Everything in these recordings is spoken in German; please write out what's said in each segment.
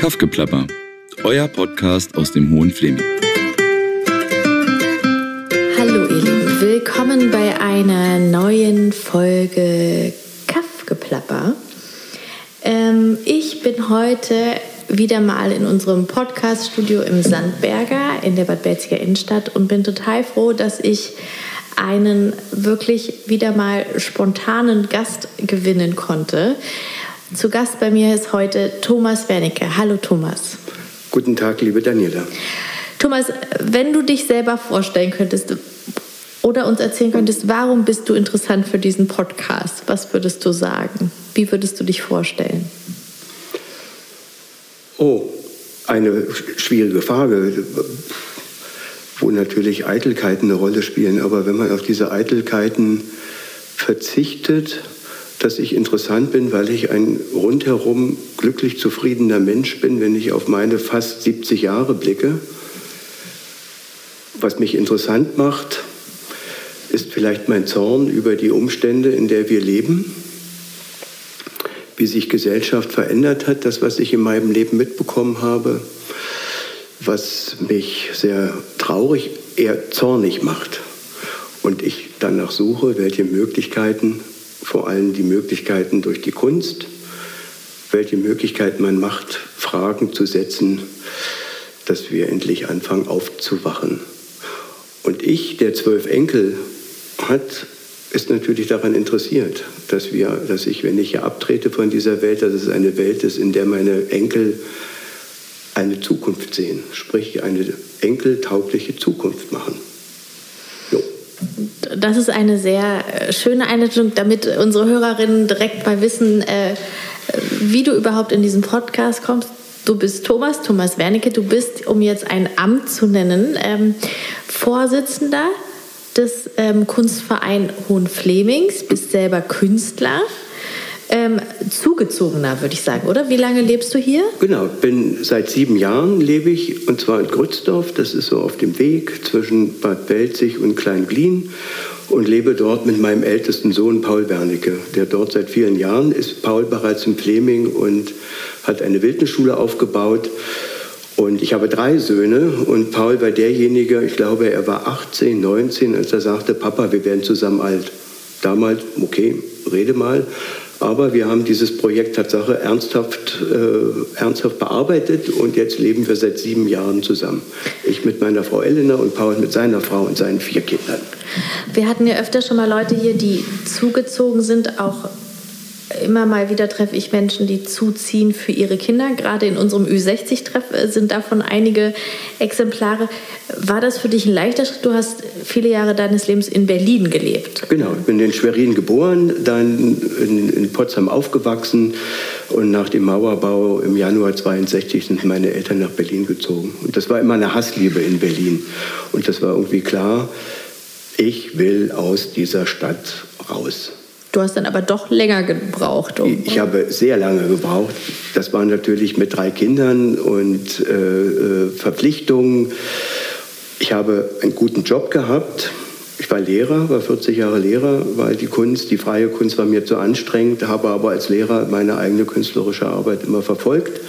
Kaffgeplapper, euer Podcast aus dem Hohen Fleming. Hallo ihr Lieben, willkommen bei einer neuen Folge Kaffgeplapper. Ähm, ich bin heute wieder mal in unserem Podcaststudio im Sandberger in der Bad Belziger Innenstadt und bin total froh, dass ich einen wirklich wieder mal spontanen Gast gewinnen konnte. Zu Gast bei mir ist heute Thomas Wernicke. Hallo Thomas. Guten Tag, liebe Daniela. Thomas, wenn du dich selber vorstellen könntest oder uns erzählen könntest, warum bist du interessant für diesen Podcast? Was würdest du sagen? Wie würdest du dich vorstellen? Oh, eine schwierige Frage, wo natürlich Eitelkeiten eine Rolle spielen. Aber wenn man auf diese Eitelkeiten verzichtet, dass ich interessant bin, weil ich ein rundherum glücklich zufriedener Mensch bin, wenn ich auf meine fast 70 Jahre blicke. Was mich interessant macht, ist vielleicht mein Zorn über die Umstände, in der wir leben, wie sich Gesellschaft verändert hat, das, was ich in meinem Leben mitbekommen habe, was mich sehr traurig, eher zornig macht. Und ich danach suche, welche Möglichkeiten vor allem die Möglichkeiten durch die Kunst, welche Möglichkeiten man macht, Fragen zu setzen, dass wir endlich anfangen aufzuwachen. Und ich, der zwölf Enkel hat, ist natürlich daran interessiert, dass, wir, dass ich, wenn ich hier abtrete von dieser Welt, dass es eine Welt ist, in der meine Enkel eine Zukunft sehen, sprich eine enkeltaugliche Zukunft machen das ist eine sehr äh, schöne Einleitung, damit unsere Hörerinnen direkt mal wissen, äh, wie du überhaupt in diesen Podcast kommst. Du bist Thomas, Thomas Wernicke, du bist, um jetzt ein Amt zu nennen, ähm, Vorsitzender des ähm, Hohen Flemings, bist selber Künstler ähm, zugezogener, würde ich sagen, oder? Wie lange lebst du hier? Genau, bin seit sieben Jahren lebe ich und zwar in Grützdorf. Das ist so auf dem Weg zwischen Bad Belzig und Kleinglien und lebe dort mit meinem ältesten Sohn Paul Wernicke, der dort seit vielen Jahren ist. Paul bereits in Fleming und hat eine Wildnisschule aufgebaut. Und ich habe drei Söhne und Paul war derjenige, ich glaube, er war 18, 19, als er sagte, Papa, wir werden zusammen alt. Damals, okay, rede mal. Aber wir haben dieses Projekt Tatsache ernsthaft, äh, ernsthaft bearbeitet und jetzt leben wir seit sieben Jahren zusammen. Ich mit meiner Frau Elena und Paul mit seiner Frau und seinen vier Kindern. Wir hatten ja öfter schon mal Leute hier, die zugezogen sind, auch immer mal wieder treffe ich Menschen, die zuziehen für ihre Kinder. Gerade in unserem Ü60-Treff äh, sind davon einige Exemplare. War das für dich ein leichter Schritt? Du hast viele Jahre deines Lebens in Berlin gelebt. Genau, ich bin in Schwerin geboren, dann in, in Potsdam aufgewachsen und nach dem Mauerbau im Januar 62 sind meine Eltern nach Berlin gezogen. Und das war immer eine Hassliebe in Berlin. Und das war irgendwie klar, ich will aus dieser Stadt raus. Du hast dann aber doch länger gebraucht. Um ich habe sehr lange gebraucht. Das war natürlich mit drei Kindern und äh, äh, Verpflichtungen. Ich habe einen guten Job gehabt. Ich war Lehrer, war 40 Jahre Lehrer, weil die Kunst, die freie Kunst war mir zu anstrengend, habe aber als Lehrer meine eigene künstlerische Arbeit immer verfolgt.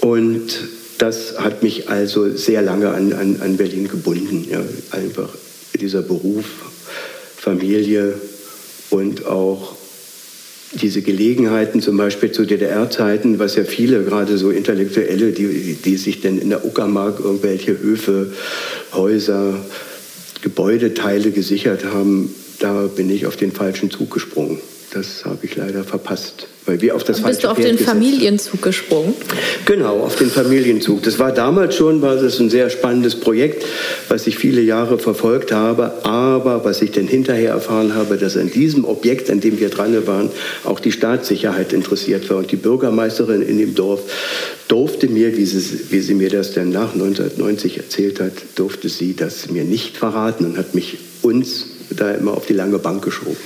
Und das hat mich also sehr lange an, an, an Berlin gebunden. Ja, einfach dieser Beruf, Familie, und auch diese Gelegenheiten, zum Beispiel zu DDR-Zeiten, was ja viele, gerade so Intellektuelle, die, die sich dann in der Uckermark irgendwelche Höfe, Häuser, Gebäudeteile gesichert haben, da bin ich auf den falschen Zug gesprungen. Das habe ich leider verpasst weil wir auf das Bist du auf Pferd den Familienzug gesprungen? Genau, auf den Familienzug. Das war damals schon, war das ein sehr spannendes Projekt, was ich viele Jahre verfolgt habe. Aber was ich dann hinterher erfahren habe, dass an diesem Objekt, an dem wir dran waren, auch die Staatssicherheit interessiert war. Und die Bürgermeisterin in dem Dorf durfte mir, wie sie, wie sie mir das dann nach 1990 erzählt hat, durfte sie das mir nicht verraten und hat mich uns da immer auf die lange Bank geschoben.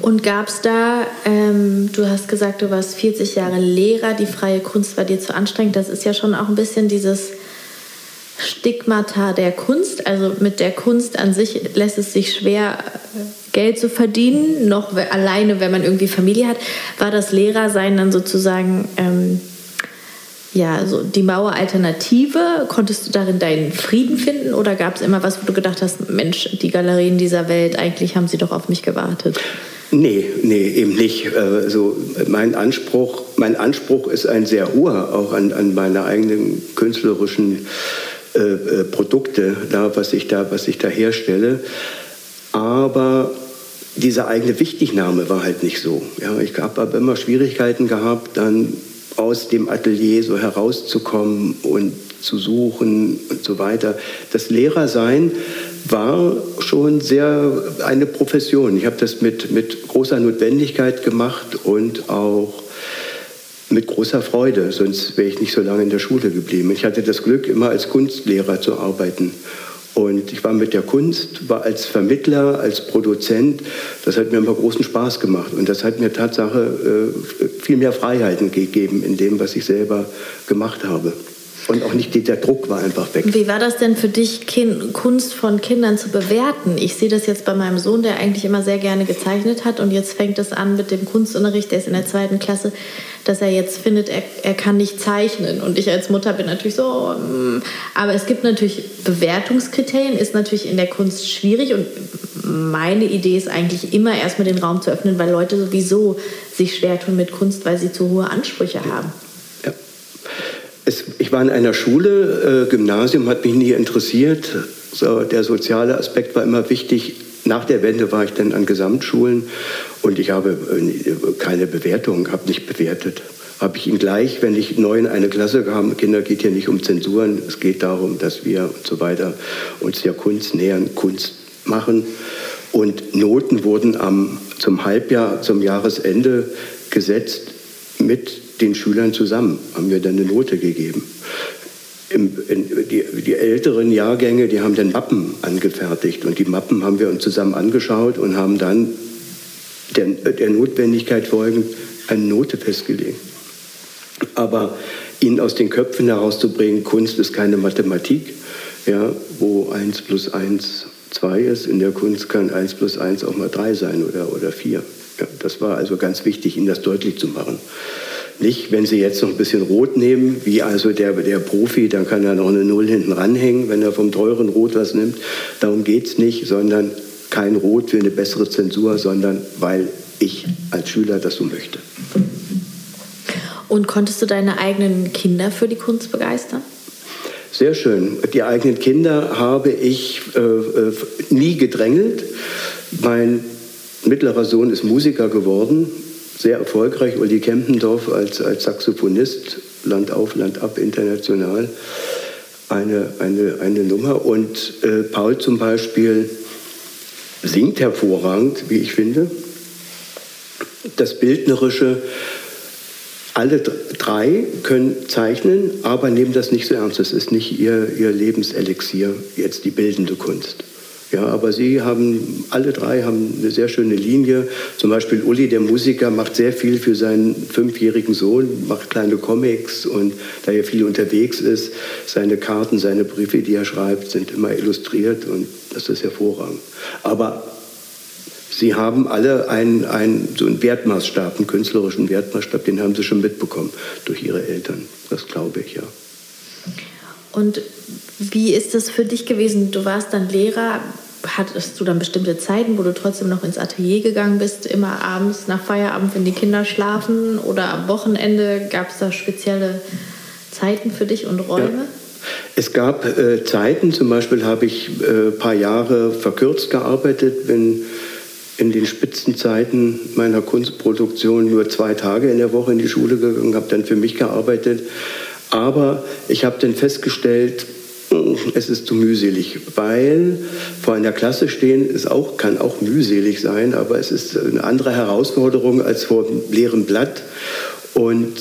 Und gab es da, ähm, du hast gesagt, du warst 40 Jahre Lehrer, die freie Kunst war dir zu anstrengend. Das ist ja schon auch ein bisschen dieses Stigmata der Kunst. Also mit der Kunst an sich lässt es sich schwer Geld zu verdienen, noch alleine, wenn man irgendwie Familie hat. War das Lehrersein dann sozusagen ähm, ja, also die Maueralternative, konntest du darin deinen Frieden finden oder gab es immer was, wo du gedacht hast, Mensch, die Galerien dieser Welt, eigentlich haben sie doch auf mich gewartet? Nee, nee, eben nicht. Also mein Anspruch, mein Anspruch ist ein sehr hoher, auch an, an meine eigenen künstlerischen äh, äh, Produkte, da, was, ich da, was ich da herstelle. Aber diese eigene Wichtignahme war halt nicht so. Ja, ich habe aber immer Schwierigkeiten gehabt, dann aus dem Atelier so herauszukommen und zu suchen und so weiter. Das Lehrersein war schon sehr eine Profession. Ich habe das mit, mit großer Notwendigkeit gemacht und auch mit großer Freude, sonst wäre ich nicht so lange in der Schule geblieben. Ich hatte das Glück, immer als Kunstlehrer zu arbeiten. Und ich war mit der Kunst, war als Vermittler, als Produzent, das hat mir immer großen Spaß gemacht. Und das hat mir Tatsache äh, viel mehr Freiheiten gegeben in dem, was ich selber gemacht habe. Und auch nicht der Druck war einfach weg. Wie war das denn für dich, kind, Kunst von Kindern zu bewerten? Ich sehe das jetzt bei meinem Sohn, der eigentlich immer sehr gerne gezeichnet hat. Und jetzt fängt es an mit dem Kunstunterricht, der ist in der zweiten Klasse, dass er jetzt findet, er, er kann nicht zeichnen. Und ich als Mutter bin natürlich so. Mm. Aber es gibt natürlich Bewertungskriterien, ist natürlich in der Kunst schwierig. Und meine Idee ist eigentlich immer erstmal den Raum zu öffnen, weil Leute sowieso sich schwer tun mit Kunst, weil sie zu hohe Ansprüche haben. Es, ich war in einer Schule, äh, Gymnasium hat mich nie interessiert. So, der soziale Aspekt war immer wichtig. Nach der Wende war ich dann an Gesamtschulen und ich habe äh, keine Bewertung, habe nicht bewertet. Habe ich ihn gleich, wenn ich neu in eine Klasse kam, Kinder geht hier nicht um Zensuren, es geht darum, dass wir und so weiter uns der Kunst nähern, Kunst machen. Und Noten wurden am, zum Halbjahr, zum Jahresende gesetzt mit den Schülern zusammen, haben wir dann eine Note gegeben. Im, in, die, die, älteren Jahrgänge, die haben dann Mappen angefertigt und die Mappen haben wir uns zusammen angeschaut und haben dann der, der Notwendigkeit folgend eine Note festgelegt. Aber ihnen aus den Köpfen herauszubringen, Kunst ist keine Mathematik, ja, wo 1 plus 1 2 ist. In der Kunst kann 1 plus 1 auch mal 3 sein oder, oder 4. Ja, das war also ganz wichtig, ihnen das deutlich zu machen. Nicht, wenn Sie jetzt noch ein bisschen Rot nehmen, wie also der, der Profi, dann kann er noch eine Null hinten ranhängen, wenn er vom teuren Rot was nimmt. Darum geht es nicht, sondern kein Rot für eine bessere Zensur, sondern weil ich als Schüler das so möchte. Und konntest du deine eigenen Kinder für die Kunst begeistern? Sehr schön. Die eigenen Kinder habe ich äh, äh nie gedrängelt. Mein mittlerer Sohn ist Musiker geworden sehr erfolgreich, Uli Kempendorf als, als Saxophonist, Land auf, Land ab, international, eine, eine, eine Nummer. Und äh, Paul zum Beispiel singt hervorragend, wie ich finde. Das Bildnerische, alle drei können zeichnen, aber nehmen das nicht so ernst. Das ist nicht ihr, ihr Lebenselixier, jetzt die bildende Kunst. Ja, aber sie haben, alle drei haben eine sehr schöne Linie. Zum Beispiel Uli, der Musiker, macht sehr viel für seinen fünfjährigen Sohn, macht kleine Comics und da er viel unterwegs ist, seine Karten, seine Briefe, die er schreibt, sind immer illustriert und das ist hervorragend. Aber sie haben alle einen, einen, so einen Wertmaßstab, einen künstlerischen Wertmaßstab, den haben sie schon mitbekommen durch ihre Eltern. Das glaube ich, ja. Und wie ist das für dich gewesen? Du warst dann Lehrer. Hattest du dann bestimmte Zeiten, wo du trotzdem noch ins Atelier gegangen bist, immer abends nach Feierabend, wenn die Kinder schlafen? Oder am Wochenende gab es da spezielle Zeiten für dich und Räume? Ja. Es gab äh, Zeiten, zum Beispiel habe ich ein äh, paar Jahre verkürzt gearbeitet, bin in den Spitzenzeiten meiner Kunstproduktion nur zwei Tage in der Woche in die Schule gegangen, habe dann für mich gearbeitet. Aber ich habe dann festgestellt, es ist zu mühselig, weil vor einer Klasse stehen ist auch, kann auch mühselig sein, aber es ist eine andere Herausforderung als vor einem leeren Blatt. Und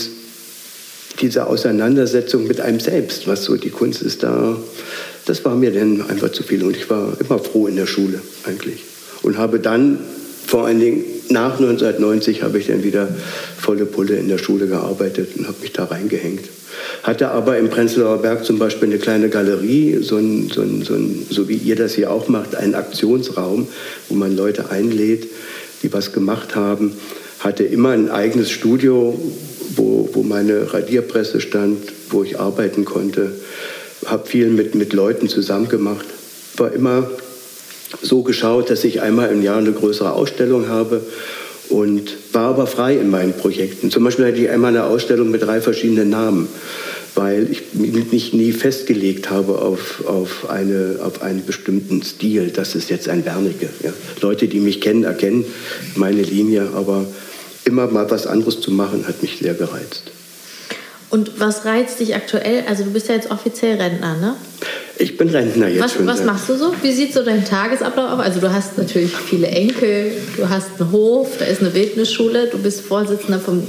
diese Auseinandersetzung mit einem selbst, was so die Kunst ist, da, das war mir dann einfach zu viel. Und ich war immer froh in der Schule eigentlich. Und habe dann vor allen Dingen nach 1990 habe ich dann wieder volle Pulle in der Schule gearbeitet und habe mich da reingehängt. Hatte aber im Prenzlauer Berg zum Beispiel eine kleine Galerie, so, ein, so, ein, so, ein, so wie ihr das hier auch macht, einen Aktionsraum, wo man Leute einlädt, die was gemacht haben. Hatte immer ein eigenes Studio, wo, wo meine Radierpresse stand, wo ich arbeiten konnte. Habe viel mit, mit Leuten zusammen gemacht. War immer so geschaut, dass ich einmal im Jahr eine größere Ausstellung habe und war aber frei in meinen Projekten. Zum Beispiel hatte ich einmal eine Ausstellung mit drei verschiedenen Namen, weil ich mich nie festgelegt habe auf, auf, eine, auf einen bestimmten Stil. Das ist jetzt ein Wernicke. Ja. Leute, die mich kennen, erkennen meine Linie, aber immer mal was anderes zu machen, hat mich sehr gereizt. Und was reizt dich aktuell? Also du bist ja jetzt offiziell Rentner, ne? Ich bin Rentner jetzt was, schon. Was machst du so? Wie sieht so dein Tagesablauf aus? Also du hast natürlich viele Enkel, du hast einen Hof, da ist eine Wildnisschule, du bist Vorsitzender vom,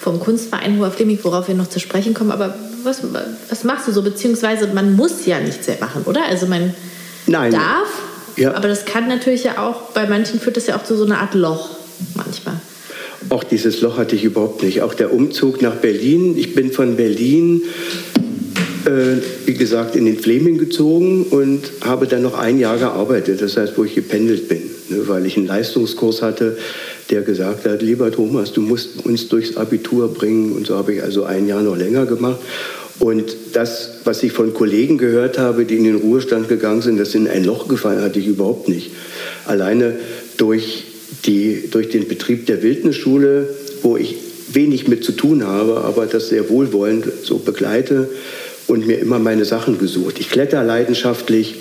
vom Kunstverein Hoher Fleming, worauf wir noch zu sprechen kommen. Aber was, was machst du so? Beziehungsweise man muss ja nichts mehr machen, oder? Also man Nein. darf, Ja. aber das kann natürlich ja auch, bei manchen führt das ja auch zu so einer Art Loch manchmal. Auch dieses Loch hatte ich überhaupt nicht. Auch der Umzug nach Berlin. Ich bin von Berlin, wie gesagt, in den Fleming gezogen und habe dann noch ein Jahr gearbeitet. Das heißt, wo ich gependelt bin, ne, weil ich einen Leistungskurs hatte, der gesagt hat, lieber Thomas, du musst uns durchs Abitur bringen. Und so habe ich also ein Jahr noch länger gemacht. Und das, was ich von Kollegen gehört habe, die in den Ruhestand gegangen sind, das in ein Loch gefallen, hatte ich überhaupt nicht. Alleine durch, die, durch den Betrieb der Wildnisschule, wo ich wenig mit zu tun habe, aber das sehr wohlwollend so begleite und mir immer meine Sachen gesucht. Ich kletter leidenschaftlich.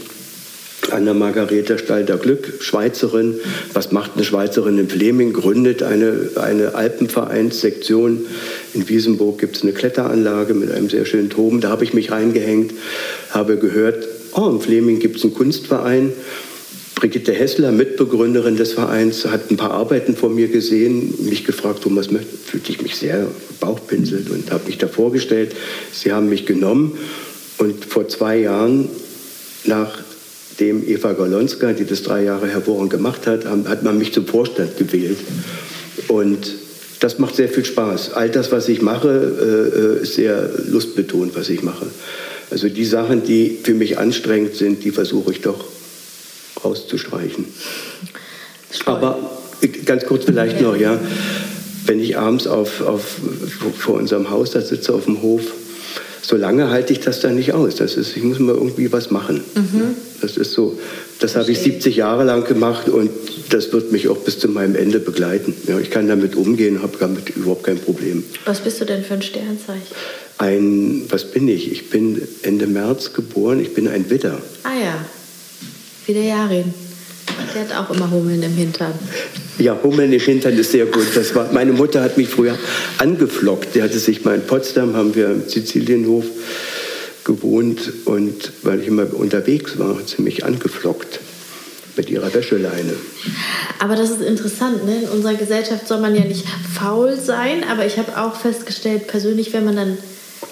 Anna Margareta Stalder-Glück, Schweizerin. Was macht eine Schweizerin in Fleming? Gründet eine, eine Alpenvereinssektion. In Wiesenburg gibt es eine Kletteranlage mit einem sehr schönen Turm. Da habe ich mich reingehängt, habe gehört, oh, in Fleming gibt es einen Kunstverein. Brigitte Hessler, Mitbegründerin des Vereins, hat ein paar Arbeiten von mir gesehen, mich gefragt, Thomas, fühlte ich mich sehr bauchpinselt und habe mich da vorgestellt. Sie haben mich genommen und vor zwei Jahren, nachdem Eva Golonska, die das drei Jahre hervorragend gemacht hat, hat man mich zum Vorstand gewählt. Und das macht sehr viel Spaß. All das, was ich mache, äh, ist sehr lustbetont, was ich mache. Also die Sachen, die für mich anstrengend sind, die versuche ich doch rauszustreichen. Toll. Aber ganz kurz vielleicht noch, ja, wenn ich abends auf, auf, vor unserem Haus da sitze auf dem Hof, so lange halte ich das dann nicht aus. Das ist, ich muss mal irgendwie was machen. Das ist so, das habe ich 70 Jahre lang gemacht und das wird mich auch bis zu meinem Ende begleiten. Ja, ich kann damit umgehen, habe damit überhaupt kein Problem. Was bist du denn für ein Sternzeichen? Ein, was bin ich? Ich bin Ende März geboren, ich bin ein Widder. Ah ja, wie der Jarin. Der hat auch immer Hummeln im Hintern. Ja, Hummeln im Hintern ist sehr gut. Das war, meine Mutter hat mich früher angeflockt. Die hatte sich mal in Potsdam, haben wir im Sizilienhof gewohnt und weil ich immer unterwegs war, hat sie mich angeflockt mit ihrer Wäscheleine. Aber das ist interessant, ne? In unserer Gesellschaft soll man ja nicht faul sein, aber ich habe auch festgestellt, persönlich, wenn man dann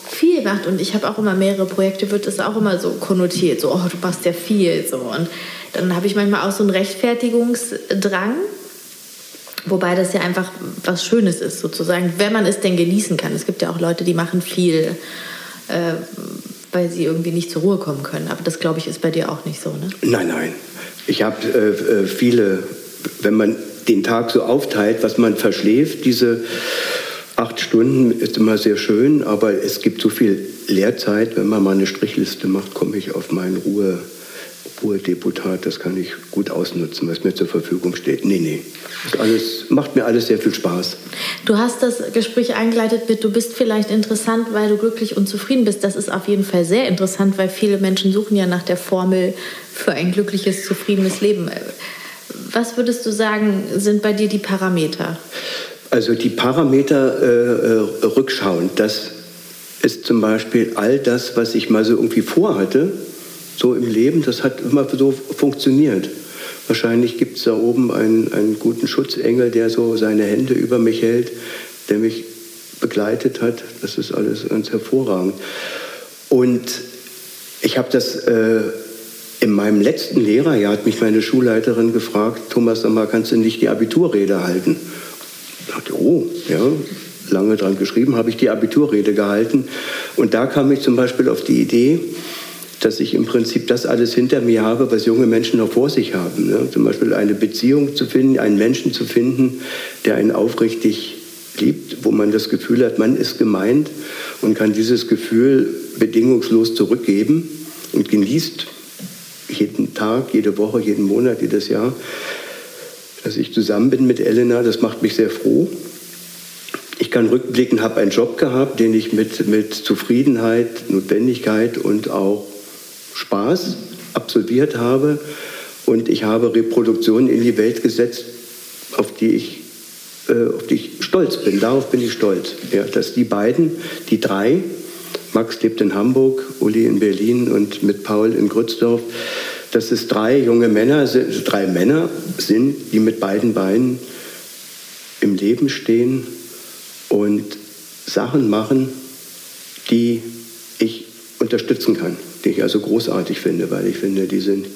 viel macht und ich habe auch immer mehrere Projekte, wird das auch immer so konnotiert, so, oh, du machst ja viel, so. Und dann habe ich manchmal auch so einen Rechtfertigungsdrang, wobei das ja einfach was Schönes ist, sozusagen, wenn man es denn genießen kann. Es gibt ja auch Leute, die machen viel, äh, weil sie irgendwie nicht zur Ruhe kommen können. Aber das, glaube ich, ist bei dir auch nicht so, ne? Nein, nein. Ich habe äh, äh, viele, wenn man den Tag so aufteilt, was man verschläft, diese acht Stunden ist immer sehr schön, aber es gibt so viel Lehrzeit. Wenn man mal eine Strichliste macht, komme ich auf mein Ruhe, Ruhedeputat. Das kann ich gut ausnutzen, was mir zur Verfügung steht. Nee, nee. Alles, macht mir alles sehr viel Spaß. Du hast das Gespräch eingeleitet mit, du bist vielleicht interessant, weil du glücklich und zufrieden bist. Das ist auf jeden Fall sehr interessant, weil viele Menschen suchen ja nach der Formel für ein glückliches, zufriedenes Leben. Was würdest du sagen, sind bei dir die Parameter? Also die Parameter äh, äh, rückschauend, das ist zum Beispiel all das, was ich mal so irgendwie vorhatte, so im Leben, das hat immer so funktioniert. Wahrscheinlich gibt es da oben einen, einen guten Schutzengel, der so seine Hände über mich hält, der mich begleitet hat. Das ist alles ganz hervorragend. Und ich habe das äh, in meinem letzten Lehrerjahr, hat mich meine Schulleiterin gefragt, Thomas, sag mal, kannst du nicht die Abiturrede halten? Dachte, oh, ja, lange dran geschrieben, habe ich die Abiturrede gehalten. Und da kam ich zum Beispiel auf die Idee, dass ich im Prinzip das alles hinter mir habe, was junge Menschen noch vor sich haben. Ne? Zum Beispiel eine Beziehung zu finden, einen Menschen zu finden, der einen aufrichtig gibt, wo man das Gefühl hat, man ist gemeint und kann dieses Gefühl bedingungslos zurückgeben und genießt jeden Tag, jede Woche, jeden Monat, jedes Jahr, dass ich zusammen bin mit Elena. Das macht mich sehr froh. Ich kann rückblicken, habe einen Job gehabt, den ich mit, mit Zufriedenheit, Notwendigkeit und auch Spaß absolviert habe. Und ich habe Reproduktionen in die Welt gesetzt, auf die ich, äh, auf die ich stolz bin. Darauf bin ich stolz, ja, dass die beiden, die drei, Max lebt in Hamburg, Uli in Berlin und mit Paul in Grützdorf, dass es drei junge Männer sind, drei Männer sind, die mit beiden Beinen im Leben stehen und Sachen machen, die ich unterstützen kann, die ich also großartig finde, weil ich finde, die sind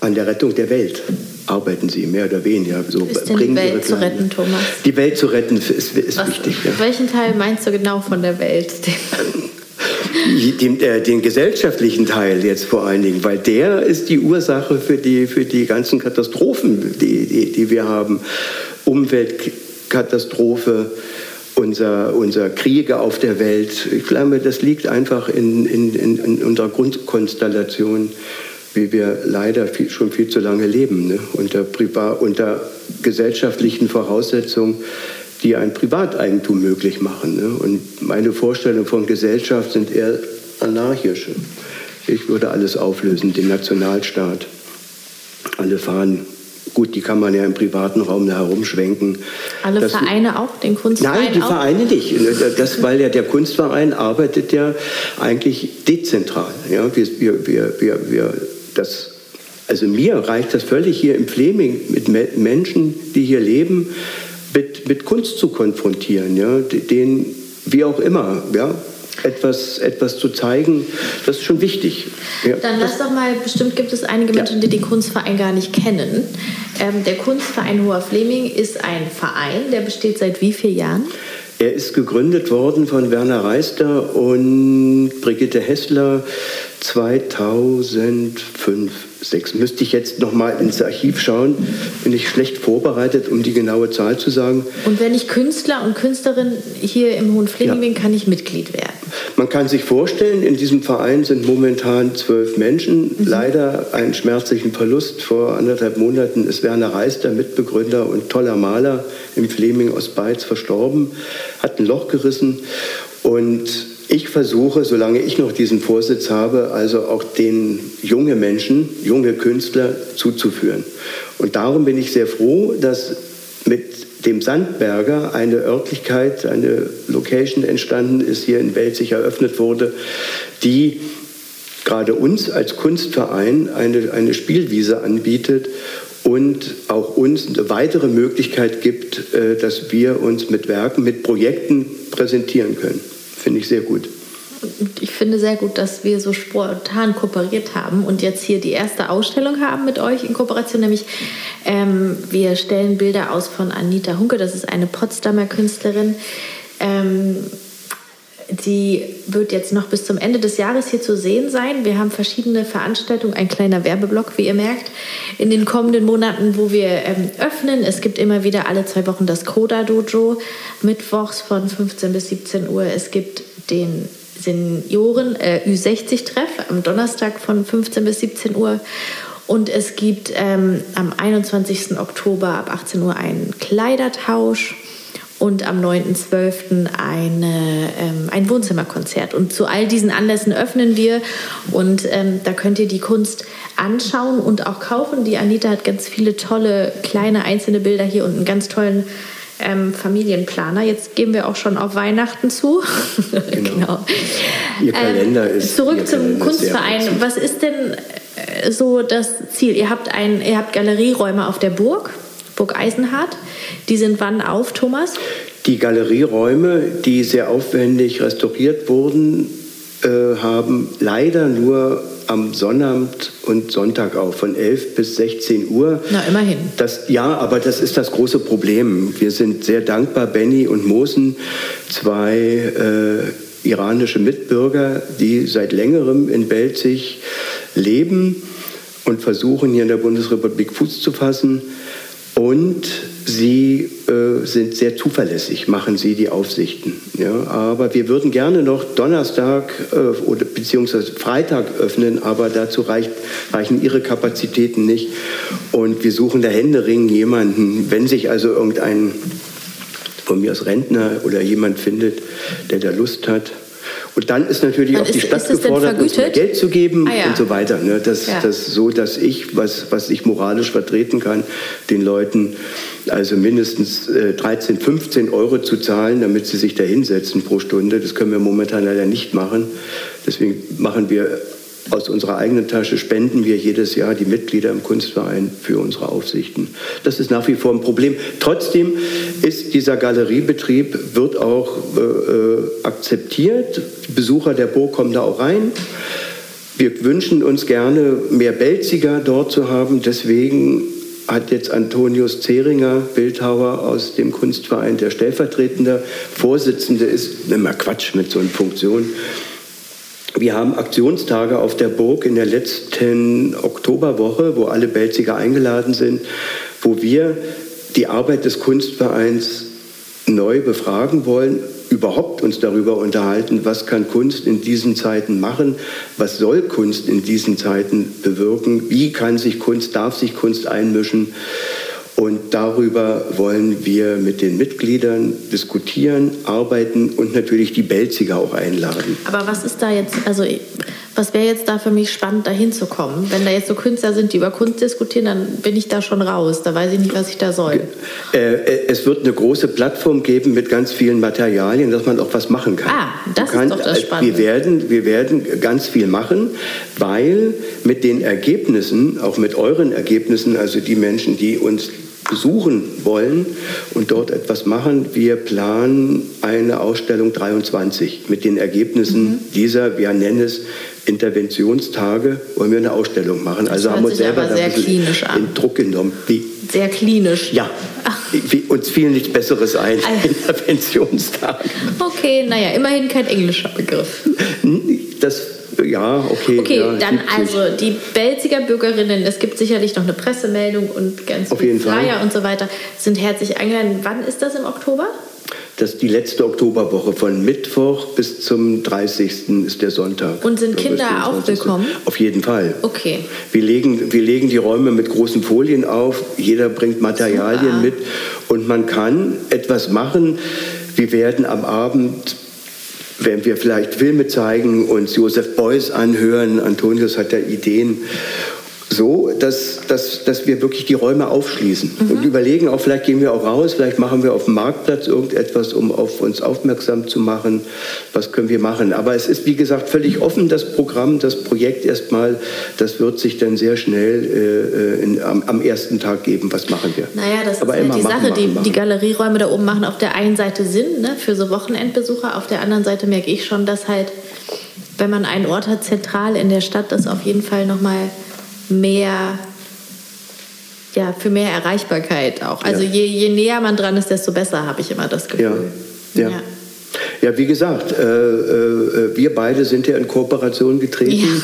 an der Rettung der Welt arbeiten sie mehr oder weniger. So ist denn die Welt zu retten, Thomas? Die Welt zu retten ist, ist Was, wichtig. Ja. Welchen Teil meinst du genau von der Welt? Den, äh, den, gesellschaftlichen Teil jetzt vor allen Dingen, weil der ist die Ursache für die, für die ganzen Katastrophen, die, die, die wir haben. Umweltkatastrophe, unser, unser Kriege auf der Welt. Ich glaube, das liegt einfach in, in, in unserer Grundkonstellation wie wir leider viel, schon viel zu lange leben, ne? unter, unter gesellschaftlichen Voraussetzungen, die ein Privateigentum möglich machen. Ne? Und meine Vorstellungen von Gesellschaft sind eher anarchische. Ich würde alles auflösen, den Nationalstaat, alle Fahnen Gut, die kann man ja im privaten Raum herumschwenken. Alle das, Vereine auch, den Kunstverein Nein, die auch? Vereine nicht. Das, weil ja der Kunstverein arbeitet ja eigentlich dezentral. Ja, wir, wir, wir, wir, das, also mir reicht das völlig hier im Fleming mit Menschen, die hier leben, mit, mit Kunst zu konfrontieren, ja, den, wie auch immer, ja, etwas, etwas zu zeigen, das ist schon wichtig. Ja, Dann lass doch mal, bestimmt gibt es einige Menschen, ja. die den Kunstverein gar nicht kennen. Ähm, der Kunstverein Hoher Fleming ist ein Verein, der besteht seit wie vielen Jahren? Er ist gegründet worden von Werner Reister und Brigitte Hessler 2005, 6. Müsste ich jetzt noch mal ins Archiv schauen. Bin ich schlecht vorbereitet, um die genaue Zahl zu sagen. Und wenn ich Künstler und Künstlerin hier im Hohen Fleming ja. bin, kann ich Mitglied werden? Man kann sich vorstellen, in diesem Verein sind momentan zwölf Menschen. Mhm. Leider einen schmerzlichen Verlust. Vor anderthalb Monaten ist Werner Reis, der Mitbegründer und toller Maler im Fleming aus Beiz, verstorben, hat ein Loch gerissen. Und ich versuche, solange ich noch diesen Vorsitz habe, also auch den junge Menschen, junge Künstler zuzuführen. Und darum bin ich sehr froh, dass mit dem Sandberger eine Örtlichkeit, eine Location entstanden ist, hier in Welt sich eröffnet wurde, die gerade uns als Kunstverein eine, eine Spielwiese anbietet und auch uns eine weitere Möglichkeit gibt, äh, dass wir uns mit Werken, mit Projekten präsentieren können. Finde ich sehr gut. Ich finde sehr gut, dass wir so spontan kooperiert haben und jetzt hier die erste Ausstellung haben mit euch in Kooperation. Nämlich ähm, wir stellen Bilder aus von Anita Hunke, das ist eine Potsdamer Künstlerin. Ähm, die wird jetzt noch bis zum Ende des Jahres hier zu sehen sein. Wir haben verschiedene Veranstaltungen, ein kleiner Werbeblock, wie ihr merkt, in den kommenden Monaten, wo wir ähm, öffnen. Es gibt immer wieder alle zwei Wochen das Coda Dojo, mittwochs von 15 bis 17 Uhr. Es gibt den Senioren äh, Ü60-Treff am Donnerstag von 15 bis 17 Uhr. Und es gibt ähm, am 21. Oktober ab 18 Uhr einen Kleidertausch und am 9.12. Eine, ähm, ein Wohnzimmerkonzert. Und zu all diesen Anlässen öffnen wir und ähm, da könnt ihr die Kunst anschauen und auch kaufen. Die Anita hat ganz viele tolle kleine einzelne Bilder hier und einen ganz tollen ähm, Familienplaner. Jetzt gehen wir auch schon auf Weihnachten zu. Genau. genau. Ihr Kalender ähm, ist. Zurück zum Kalender Kunstverein. Was ist denn äh, so das Ziel? Ihr habt, ein, ihr habt Galerieräume auf der Burg. Burg Eisenhardt. Die sind wann auf, Thomas? Die Galerieräume, die sehr aufwendig restauriert wurden, äh, haben leider nur am Sonnabend und Sonntag auf, von 11 bis 16 Uhr. Na, immerhin. Das, ja, aber das ist das große Problem. Wir sind sehr dankbar, Benny und Mosen, zwei äh, iranische Mitbürger, die seit längerem in Belzig leben und versuchen, hier in der Bundesrepublik Fuß zu fassen. Und sie äh, sind sehr zuverlässig, machen sie die Aufsichten. Ja, aber wir würden gerne noch Donnerstag äh, oder beziehungsweise Freitag öffnen, aber dazu reicht, reichen ihre Kapazitäten nicht. Und wir suchen da Händering jemanden, wenn sich also irgendein von mir als Rentner oder jemand findet, der da Lust hat, und dann ist natürlich Wann auch die ist- Stadt das denn gefordert, uns mehr? Geld zu geben Ah, ja. und so weiter. Ne? Das, Ja. das so, dass ich, was, was ich moralisch vertreten kann, den Leuten also mindestens äh, 13, 15 Euro zu zahlen, damit sie sich da hinsetzen pro Stunde. Das können wir momentan leider nicht machen. Deswegen machen wir aus unserer eigenen Tasche spenden wir jedes Jahr die Mitglieder im Kunstverein für unsere Aufsichten. Das ist nach wie vor ein Problem. Trotzdem ist dieser Galeriebetrieb wird auch äh, äh, akzeptiert. Besucher der Burg kommen da auch rein. Wir wünschen uns gerne mehr Belziger dort zu haben. Deswegen hat jetzt Antonius Zeringer, Bildhauer aus dem Kunstverein, der stellvertretende Vorsitzende ist, immer Quatsch mit so einer Funktion, wir haben Aktionstage auf der Burg in der letzten Oktoberwoche, wo alle Belziger eingeladen sind, wo wir die Arbeit des Kunstvereins neu befragen wollen, überhaupt uns darüber unterhalten, was kann Kunst in diesen Zeiten machen, was soll Kunst in diesen Zeiten bewirken, wie kann sich Kunst, darf sich Kunst einmischen. Und darüber wollen wir mit den Mitgliedern diskutieren, arbeiten und natürlich die Belziger auch einladen. Aber was ist da jetzt, also was wäre jetzt da für mich spannend, da hinzukommen? Wenn da jetzt so Künstler sind, die über Kunst diskutieren, dann bin ich da schon raus. Da weiß ich nicht, was ich da soll. Äh, äh, es wird eine große Plattform geben mit ganz vielen Materialien, dass man auch was machen kann. Ah, das Man ist doch das äh, Spannende. Wir werden, wir werden ganz viel machen, weil mit den Ergebnissen, auch mit euren Ergebnissen, also die Menschen, die uns besuchen wollen und dort etwas machen, wir planen eine Ausstellung 23 mit den Ergebnissen Mhm. dieser, wir nennen es Interventionstage, wollen wir eine Ausstellung machen. Also haben wir uns selber da ein bisschen in Druck genommen. Wie? Sehr klinisch. Ja, wie- uns fiel nichts Besseres ein. Ah. Interventionstag. Okay, naja, immerhin kein englischer Begriff. Das, ja, okay. Okay, ja, dann also die Belziger Bürgerinnen, es gibt sicherlich noch eine Pressemeldung und ganz viele Fall. Flyer und so weiter, sind herzlich eingeladen. Wann ist das im Oktober? Das ist die letzte Oktoberwoche. Von Mittwoch bis zum 30. ist der Sonntag. Und sind Kinder auch 24.. willkommen? Auf jeden Fall. Okay. Wir legen, wir legen die Räume mit großen Folien auf. Jeder bringt Materialien Super. mit. Und man kann etwas machen. Wir werden am Abend, wenn wir vielleicht Filme zeigen, uns Josef Beuys anhören. Antonius hat da Ideen. So, dass, dass, dass wir wirklich die Räume aufschließen und überlegen auch, vielleicht gehen wir auch raus, vielleicht machen wir auf dem Marktplatz irgendetwas, um auf uns aufmerksam zu machen. Was können wir machen? Aber es ist, wie gesagt, völlig offen, das Programm, das Projekt erstmal. Das wird sich dann sehr schnell äh, in, am, am ersten Tag geben. Was machen wir? Naja, das Aber ist halt die machen, Sache. machen, die, machen. die Galerieräume da oben machen auf der einen Seite Sinn ne, für so Wochenendbesucher. Auf der anderen Seite merke ich schon, dass halt, wenn man einen Ort hat, zentral in der Stadt, das auf jeden Fall nochmal mehr, ja, für mehr Erreichbarkeit auch. Also Ja. je, je näher man dran ist, desto besser, habe ich immer das Gefühl. Ja, ja. Ja, wie gesagt, äh, äh, wir beide sind ja in Kooperation getreten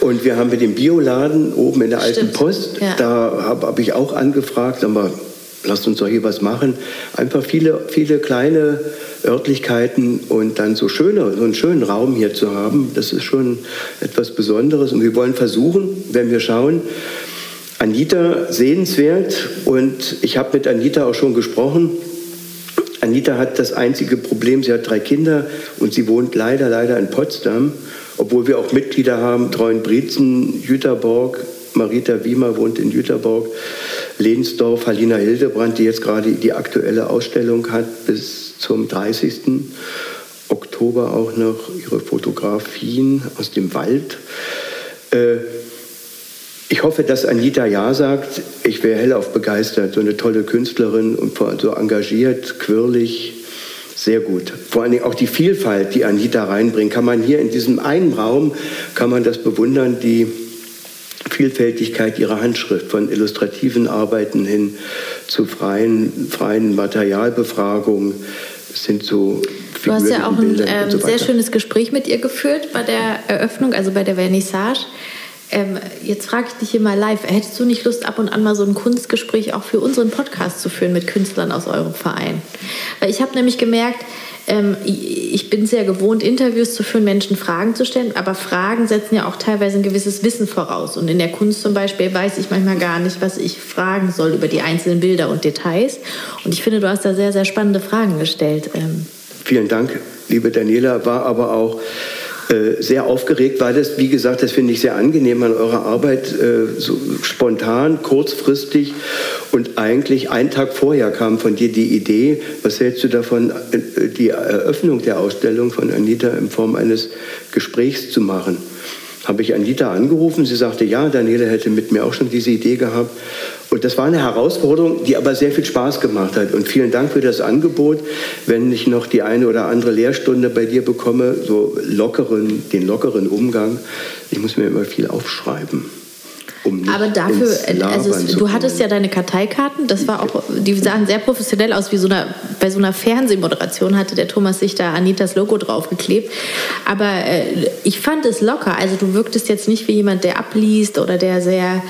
und wir haben mit dem Bioladen oben in der alten Stimmt, Post, ja. da habe hab ich auch angefragt, aber lasst uns doch hier was machen. Einfach viele, viele kleine Örtlichkeiten und dann so, schöne, so einen schönen Raum hier zu haben, das ist schon etwas Besonderes und wir wollen versuchen, wenn wir schauen, Anita sehenswert und ich habe mit Anita auch schon gesprochen. Anita hat das einzige Problem, sie hat drei Kinder und sie wohnt leider, leider in Potsdam, obwohl wir auch Mitglieder haben, Treuen Brietzen, Jüterborg, Marita Wiemer wohnt in Jüterborg, Lehnsdorf, Halina Hildebrand, die jetzt gerade die aktuelle Ausstellung hat bis zum 30. Oktober auch noch ihre Fotografien aus dem Wald. Äh, ich hoffe, dass Anita Ja sagt. Ich wäre hellauf begeistert. So eine tolle Künstlerin und so engagiert, quirlig. Sehr gut. Vor allen Dingen auch die Vielfalt, die Anita reinbringt, kann man hier in diesem einen Raum, kann man das bewundern, die Vielfältigkeit ihrer Handschrift, von illustrativen Arbeiten hin zu freien, freien Materialbefragungen, sind so Du hast ja auch ein ähm, so sehr schönes Gespräch mit ihr geführt bei der Eröffnung, also bei der Vernissage. Ähm, jetzt frage ich dich hier mal live, hättest du nicht Lust, ab und an mal so ein Kunstgespräch auch für unseren Podcast zu führen mit Künstlern aus eurem Verein? Weil ich habe nämlich gemerkt, ähm, ich bin sehr gewohnt, Interviews zu führen, Menschen Fragen zu stellen, aber Fragen setzen ja auch teilweise ein gewisses Wissen voraus. Und in der Kunst zum Beispiel weiß ich manchmal gar nicht, was ich fragen soll über die einzelnen Bilder und Details. Und ich finde, du hast da sehr, sehr spannende Fragen gestellt. Ähm. Vielen Dank, liebe Daniela, war aber auch sehr aufgeregt, weil das, wie gesagt, das finde ich sehr angenehm an eurer Arbeit, äh, so spontan, kurzfristig und eigentlich einen Tag vorher kam von dir die Idee, was hältst du davon, äh, die Eröffnung der Ausstellung von Anita in Form eines Gesprächs zu machen? habe ich Anita angerufen. Sie sagte, ja, Daniela hätte mit mir auch schon diese Idee gehabt. Und das war eine Herausforderung, die aber sehr viel Spaß gemacht hat. Und vielen Dank für das Angebot. Wenn ich noch die eine oder andere Lehrstunde bei dir bekomme, so lockeren, den lockeren Umgang, ich muss mir immer viel aufschreiben. Um Aber dafür, also es, du hattest ja deine Karteikarten, das war auch, die sahen sehr professionell aus, wie so eine, bei so einer Fernsehmoderation hatte der Thomas sich da Anitas Logo draufgeklebt. Aber äh, ich fand es locker, also du wirktest jetzt nicht wie jemand, der abliest oder der sehr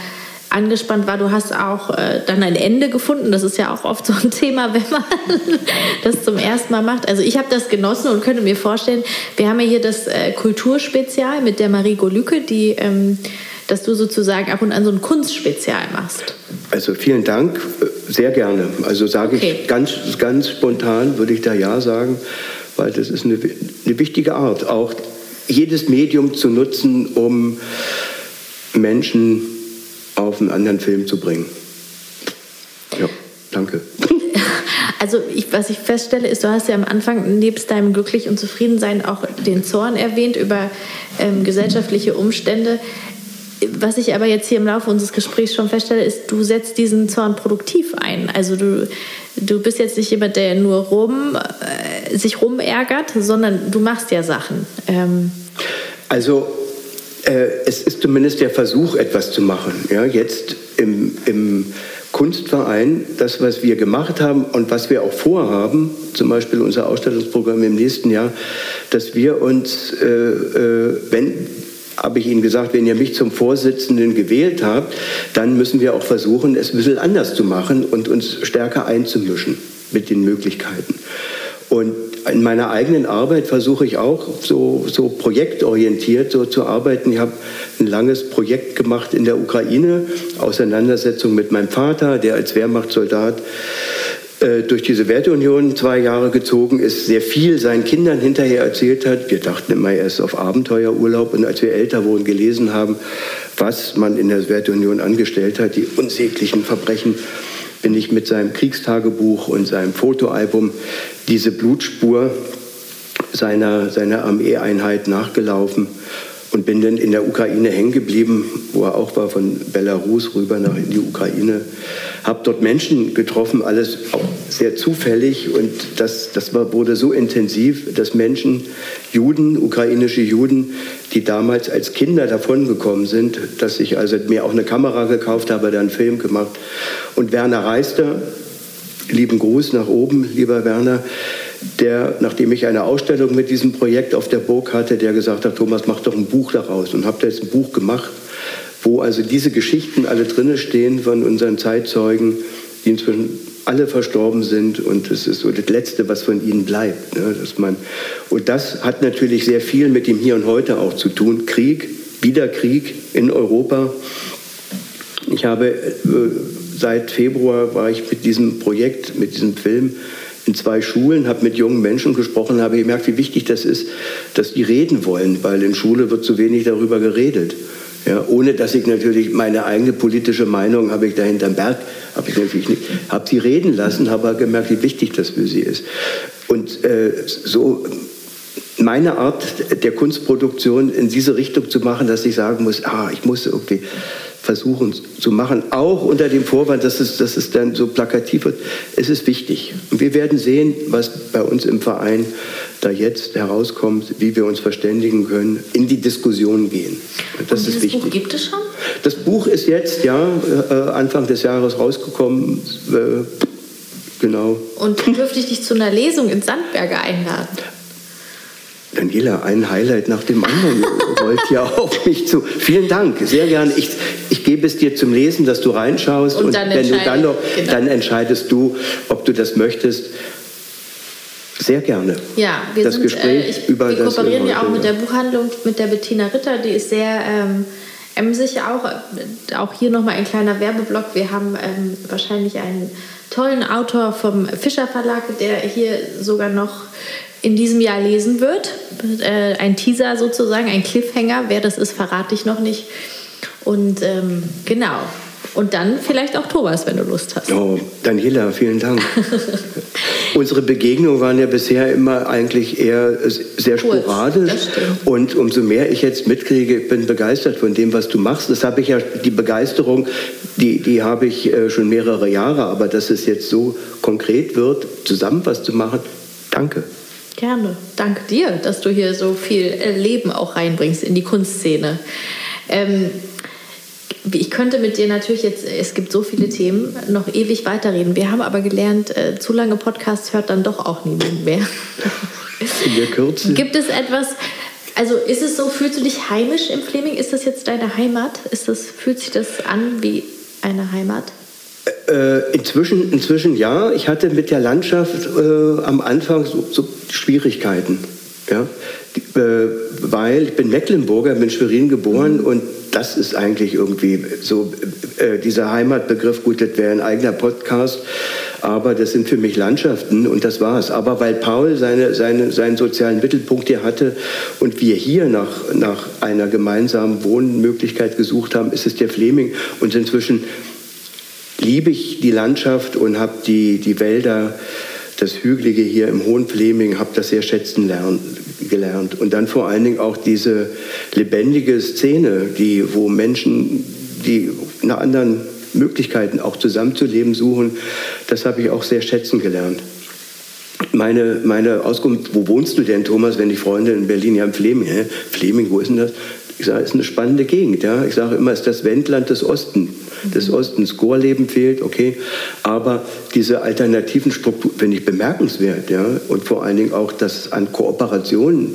angespannt war. Du hast auch äh, dann ein Ende gefunden. Das ist ja auch oft so ein Thema, wenn man das zum ersten Mal macht. Also ich habe das genossen und könnte mir vorstellen, wir haben ja hier das äh, Kulturspezial mit der Marie Golücke, die ähm, dass du sozusagen ab und an so ein Kunstspezial machst. Also vielen Dank, sehr gerne. Also sage okay. ich ganz, ganz spontan, würde ich da ja sagen, weil das ist eine, eine wichtige Art, auch jedes Medium zu nutzen, um Menschen auf einen anderen Film zu bringen. Ja, danke. Also ich, was ich feststelle, ist, du hast ja am Anfang nebst deinem Glücklich und Zufriedensein auch den Zorn erwähnt über ähm, gesellschaftliche Umstände. Was ich aber jetzt hier im Laufe unseres Gesprächs schon feststelle, ist, du setzt diesen Zorn produktiv ein. Also du, du bist jetzt nicht jemand, der nur rum, äh, sich rumärgert, sondern du machst ja Sachen. Ähm also es ist zumindest der Versuch, etwas zu machen. Ja, jetzt im, im Kunstverein, das, was wir gemacht haben und was wir auch vorhaben, zum Beispiel unser Ausstellungsprogramm im nächsten Jahr, dass wir uns, äh, äh, wenn habe ich Ihnen gesagt, wenn ihr mich zum Vorsitzenden gewählt habt, dann müssen wir auch versuchen, es ein bisschen anders zu machen und uns stärker einzumischen mit den Möglichkeiten. Und in meiner eigenen Arbeit versuche ich auch so, so projektorientiert so zu arbeiten. Ich habe ein langes Projekt gemacht in der Ukraine, Auseinandersetzung mit meinem Vater, der als Wehrmachtssoldat äh, durch die Sowjetunion zwei Jahre gezogen ist, sehr viel seinen Kindern hinterher erzählt hat. Wir dachten immer erst auf Abenteuerurlaub und als wir älter wurden, gelesen haben, was man in der Sowjetunion angestellt hat, die unsäglichen Verbrechen, bin ich mit seinem Kriegstagebuch und seinem Fotoalbum diese Blutspur seiner, seiner Armeeeinheit nachgelaufen und bin dann in der Ukraine hängen geblieben, wo er auch war, von Belarus rüber nach in die Ukraine. Habe dort Menschen getroffen, alles auch sehr zufällig und das, das war, wurde so intensiv, dass Menschen, Juden, ukrainische Juden, die damals als Kinder davongekommen sind, dass ich also mir auch eine Kamera gekauft habe, da einen Film gemacht. Und Werner Reister, lieben Gruß nach oben, lieber Werner, der, nachdem ich eine Ausstellung mit diesem Projekt auf der Burg hatte, der gesagt hat, Thomas, mach doch ein Buch daraus. Und habe da jetzt ein Buch gemacht, wo also diese Geschichten alle drinne stehen von unseren Zeitzeugen, die inzwischen alle verstorben sind und das ist so das Letzte, was von ihnen bleibt. Ne? Dass man, und das hat natürlich sehr viel mit dem Hier und Heute auch zu tun. Krieg, wieder Krieg in Europa. Ich habe äh, seit Februar war ich mit diesem Projekt, mit diesem Film in zwei Schulen, habe mit jungen Menschen gesprochen, habe gemerkt, wie wichtig das ist, dass die reden wollen, weil in Schule wird zu wenig darüber geredet. Ja, ohne dass ich natürlich meine eigene politische Meinung habe ich da hinterm Berg, habe ich natürlich nicht, habe sie reden lassen, habe gemerkt, wie wichtig das für sie ist. Und äh, so meine Art der Kunstproduktion in diese Richtung zu machen, dass ich sagen muss, ah, ich muss irgendwie versuchen zu machen, auch unter dem Vorwand, dass es, dass es dann so plakativ wird. Es ist wichtig. Und wir werden sehen, was bei uns im Verein da jetzt herauskommt, wie wir uns verständigen können, in die Diskussion gehen. Das Und ist wichtig. Buch gibt es schon? Das Buch ist jetzt, ja, äh, Anfang des Jahres rausgekommen. Äh, genau. Und dürfte ich dich zu einer Lesung in Sandberge einladen? Daniela, ein Highlight nach dem anderen rollt ja auf mich zu. Vielen Dank, sehr gerne. Ich, ich gebe es dir zum Lesen, dass du reinschaust und, und wenn du dann noch, genau. dann entscheidest du, ob du das möchtest. Sehr gerne. Ja, wir das sind, Gespräch äh, ich, über wir das kooperieren ja auch mit der Buchhandlung, mit der Bettina Ritter, die ist sehr ähm, emsig auch. Auch hier nochmal ein kleiner Werbeblock. Wir haben ähm, wahrscheinlich einen tollen Autor vom Fischer Verlag, der hier sogar noch in diesem Jahr lesen wird. Äh, ein Teaser sozusagen, ein Cliffhanger. Wer das ist, verrate ich noch nicht. Und ähm, genau. Und dann vielleicht auch Thomas, wenn du Lust hast. Oh, Daniela, vielen Dank. Unsere Begegnungen waren ja bisher immer eigentlich eher sehr sporadisch. Und umso mehr ich jetzt mitkriege, ich bin begeistert von dem, was du machst. Das habe ich ja, die Begeisterung, die, die habe ich äh, schon mehrere Jahre. Aber dass es jetzt so konkret wird, zusammen was zu machen, danke. Gerne. Danke dir, dass du hier so viel Leben auch reinbringst in die Kunstszene. Ähm, ich könnte mit dir natürlich jetzt, es gibt so viele Themen, noch ewig weiterreden. Wir haben aber gelernt, äh, zu lange Podcasts hört dann doch auch niemand mehr. In der Kürze. Gibt es etwas, also ist es so, fühlst du dich heimisch im Fleming? Ist das jetzt deine Heimat? Ist das, fühlt sich das an wie eine Heimat? Äh, inzwischen, inzwischen ja. Ich hatte mit der Landschaft äh, am Anfang so, so Schwierigkeiten. Ja? Äh, weil ich bin Mecklenburger, bin Schwerin geboren mhm. und das ist eigentlich irgendwie so äh, dieser Heimatbegriff. Gut, das wäre ein eigener Podcast, aber das sind für mich Landschaften und das war's. Aber weil Paul seine, seine, seinen sozialen Mittelpunkt hier hatte und wir hier nach, nach einer gemeinsamen Wohnmöglichkeit gesucht haben, ist es der Fleming und inzwischen liebe ich die Landschaft und habe die, die Wälder, das Hügelige hier im Hohen Fleming, habe das sehr schätzen lernen, gelernt. Und dann vor allen Dingen auch diese lebendige Szene, die, wo Menschen, die nach anderen Möglichkeiten auch zusammenzuleben suchen, das habe ich auch sehr schätzen gelernt. Meine, meine Auskunft, wo wohnst du denn, Thomas, wenn die Freunde in Berlin, ja, im Fleming, hä? Fleming, wo ist denn das? Ich sage, es ist eine spannende Gegend. Ja? Ich sage immer, es ist das Wendland des Ostens des Ostens. Chorleben fehlt, okay, aber diese alternativen Strukturen finde ich bemerkenswert. Ja? Und vor allen Dingen auch, dass an Kooperationen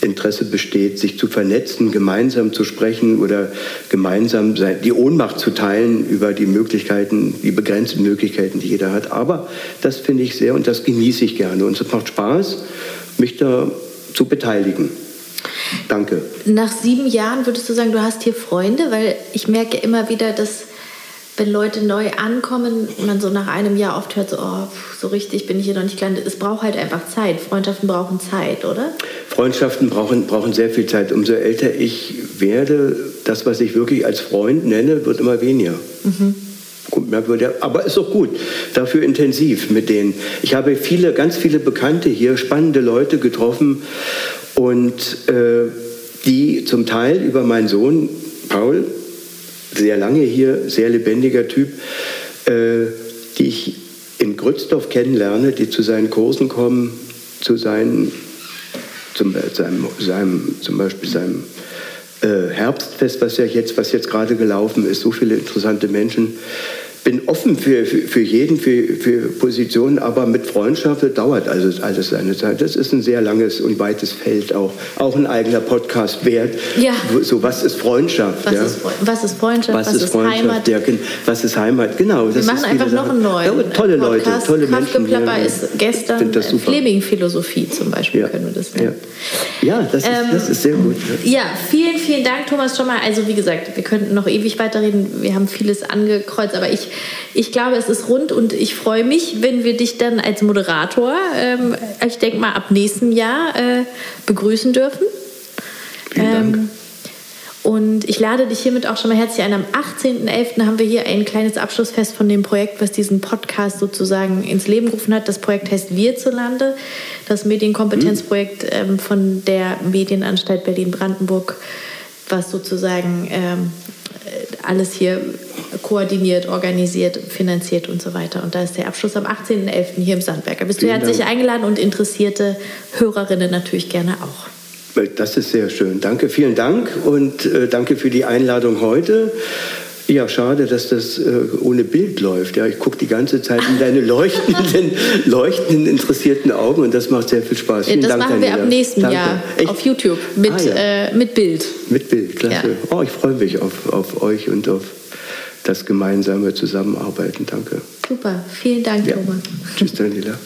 Interesse besteht, sich zu vernetzen, gemeinsam zu sprechen oder gemeinsam die Ohnmacht zu teilen über die Möglichkeiten, die begrenzten Möglichkeiten, die jeder hat. Aber das finde ich sehr und das genieße ich gerne. Und es macht Spaß, mich da zu beteiligen. Danke. Nach sieben Jahren würdest du sagen, du hast hier Freunde? Weil ich merke immer wieder, dass wenn Leute neu ankommen, man so nach einem Jahr oft hört, so, oh, so richtig bin ich hier noch nicht gelandet. Es braucht halt einfach Zeit. Freundschaften brauchen Zeit, oder? Freundschaften brauchen, brauchen sehr viel Zeit. Umso älter ich werde, das, was ich wirklich als Freund nenne, wird immer weniger. Mhm. Aber ist auch gut, dafür intensiv mit denen. Ich habe viele, ganz viele Bekannte hier, spannende Leute getroffen. Und äh, die zum Teil über meinen Sohn Paul, sehr lange hier, sehr lebendiger Typ, äh, die ich in Grützdorf kennenlerne, die zu seinen Kursen kommen, zu seinen, zum, seinem, seinem, zum Beispiel seinem äh, Herbstfest, was ja jetzt, was jetzt gerade gelaufen ist, so viele interessante Menschen bin offen für, für, für jeden, für, für Positionen, aber mit Freundschaft dauert also alles seine Zeit. Das ist ein sehr langes und weites Feld auch. Auch ein eigener Podcast wert. Ja. So, was ist Freundschaft? Was, ja? ist, was ist Freundschaft? Was, was ist, Freundschaft? Heimat? Ja, was ist Heimat? Genau. Wir machen einfach noch einen neuen. Ja, tolle Leute, Podcast. tolle Menschen. Kraftgeplapper ist gestern Fleming-Philosophie zum Beispiel, ja. können wir das nennen. Ja, ja das, ist, ähm, das ist sehr gut. Ja, vielen, vielen Dank, Thomas, schon mal. Also wie gesagt, wir könnten noch ewig weiterreden. Wir haben vieles angekreuzt, aber ich ich glaube, es ist rund und ich freue mich, wenn wir dich dann als Moderator, ähm, ich denke mal ab nächstem Jahr, äh, begrüßen dürfen. Vielen Dank. Ähm, und ich lade dich hiermit auch schon mal herzlich ein. Am 18.11. haben wir hier ein kleines Abschlussfest von dem Projekt, was diesen Podcast sozusagen ins Leben gerufen hat. Das Projekt heißt Wir zu Lande, das Medienkompetenzprojekt ähm, von der Medienanstalt Berlin-Brandenburg, was sozusagen ähm, alles hier koordiniert, organisiert, finanziert und so weiter. Und da ist der Abschluss am 18.11. hier im Sandberger. Bist du herzlich Dank. eingeladen und interessierte Hörerinnen natürlich gerne auch. Das ist sehr schön. Danke, vielen Dank und äh, danke für die Einladung heute. Ja, schade, dass das äh, ohne Bild läuft. Ja, ich gucke die ganze Zeit in deine leuchtenden, leuchtenden, interessierten Augen und das macht sehr viel Spaß. Vielen das Dank, machen wir Daniela. ab nächsten Danke. Jahr Echt? auf YouTube mit, ah, ja. äh, mit Bild. Mit Bild, klasse. Ja. Oh, ich freue mich auf, auf euch und auf das gemeinsame Zusammenarbeiten. Danke. Super, vielen Dank, ja. Thomas. Tschüss, Daniela.